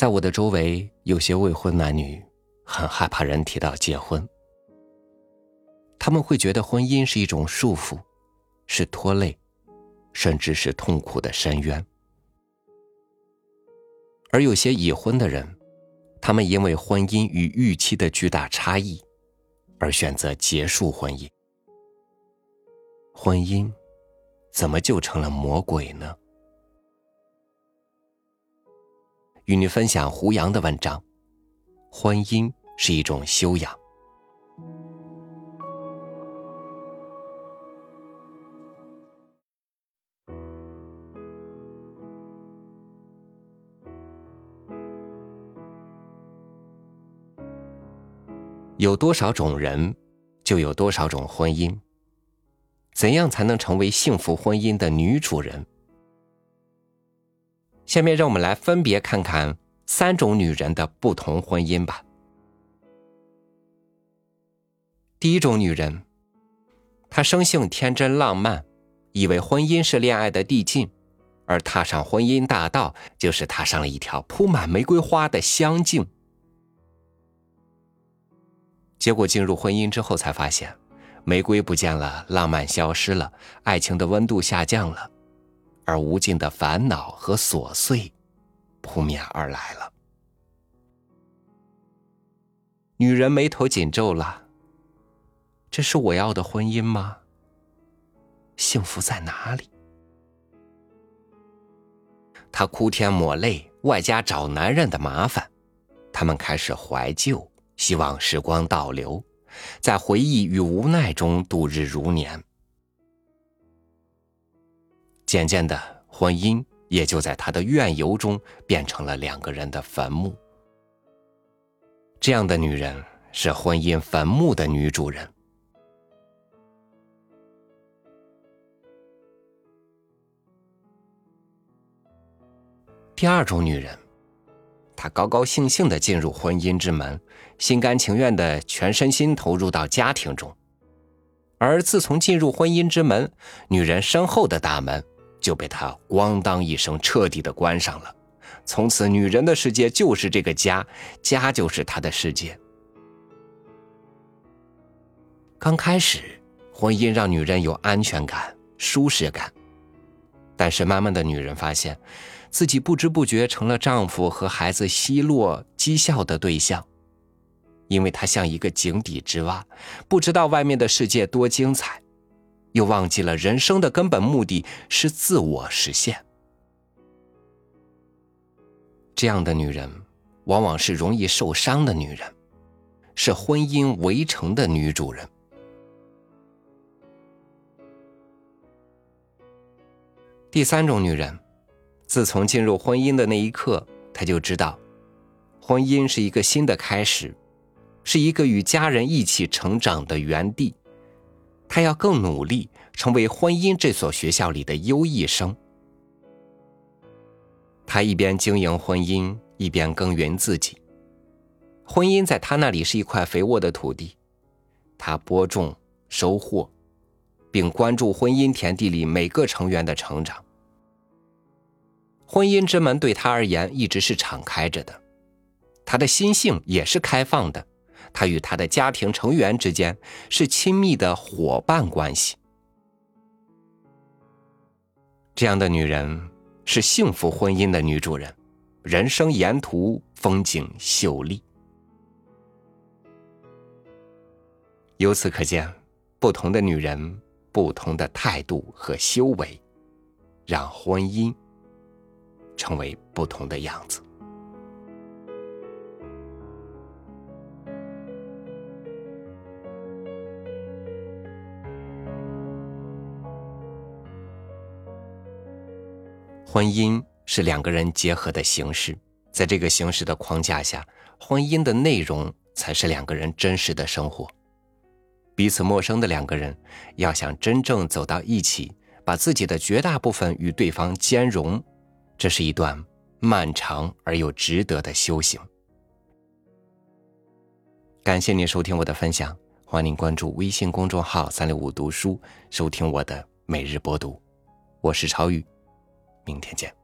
在我的周围，有些未婚男女很害怕人提到结婚，他们会觉得婚姻是一种束缚，是拖累，甚至是痛苦的深渊。而有些已婚的人，他们因为婚姻与预期的巨大差异，而选择结束婚姻。婚姻怎么就成了魔鬼呢？与你分享胡杨的文章：婚姻是一种修养。有多少种人，就有多少种婚姻。怎样才能成为幸福婚姻的女主人？下面让我们来分别看看三种女人的不同婚姻吧。第一种女人，她生性天真浪漫，以为婚姻是恋爱的递进，而踏上婚姻大道就是踏上了一条铺满玫瑰花的香径。结果进入婚姻之后，才发现玫瑰不见了，浪漫消失了，爱情的温度下降了。而无尽的烦恼和琐碎扑面而来了，女人眉头紧皱了。这是我要的婚姻吗？幸福在哪里？她哭天抹泪，外加找男人的麻烦，他们开始怀旧，希望时光倒流，在回忆与无奈中度日如年。渐渐的，婚姻也就在他的怨尤中变成了两个人的坟墓。这样的女人是婚姻坟墓的女主人。第二种女人，她高高兴兴的进入婚姻之门，心甘情愿的全身心投入到家庭中，而自从进入婚姻之门，女人身后的大门。就被他咣当一声彻底的关上了，从此女人的世界就是这个家，家就是她的世界。刚开始，婚姻让女人有安全感、舒适感，但是慢慢的，女人发现自己不知不觉成了丈夫和孩子奚落讥笑的对象，因为她像一个井底之蛙，不知道外面的世界多精彩。又忘记了人生的根本目的是自我实现。这样的女人，往往是容易受伤的女人，是婚姻围城的女主人。第三种女人，自从进入婚姻的那一刻，她就知道，婚姻是一个新的开始，是一个与家人一起成长的园地。他要更努力，成为婚姻这所学校里的优异生。他一边经营婚姻，一边耕耘自己。婚姻在他那里是一块肥沃的土地，他播种、收获，并关注婚姻田地里每个成员的成长。婚姻之门对他而言一直是敞开着的，他的心性也是开放的。他与他的家庭成员之间是亲密的伙伴关系。这样的女人是幸福婚姻的女主人，人生沿途风景秀丽。由此可见，不同的女人，不同的态度和修为，让婚姻成为不同的样子。婚姻是两个人结合的形式，在这个形式的框架下，婚姻的内容才是两个人真实的生活。彼此陌生的两个人，要想真正走到一起，把自己的绝大部分与对方兼容，这是一段漫长而又值得的修行。感谢您收听我的分享，欢迎您关注微信公众号“三六五读书”，收听我的每日播读。我是超宇。明天见。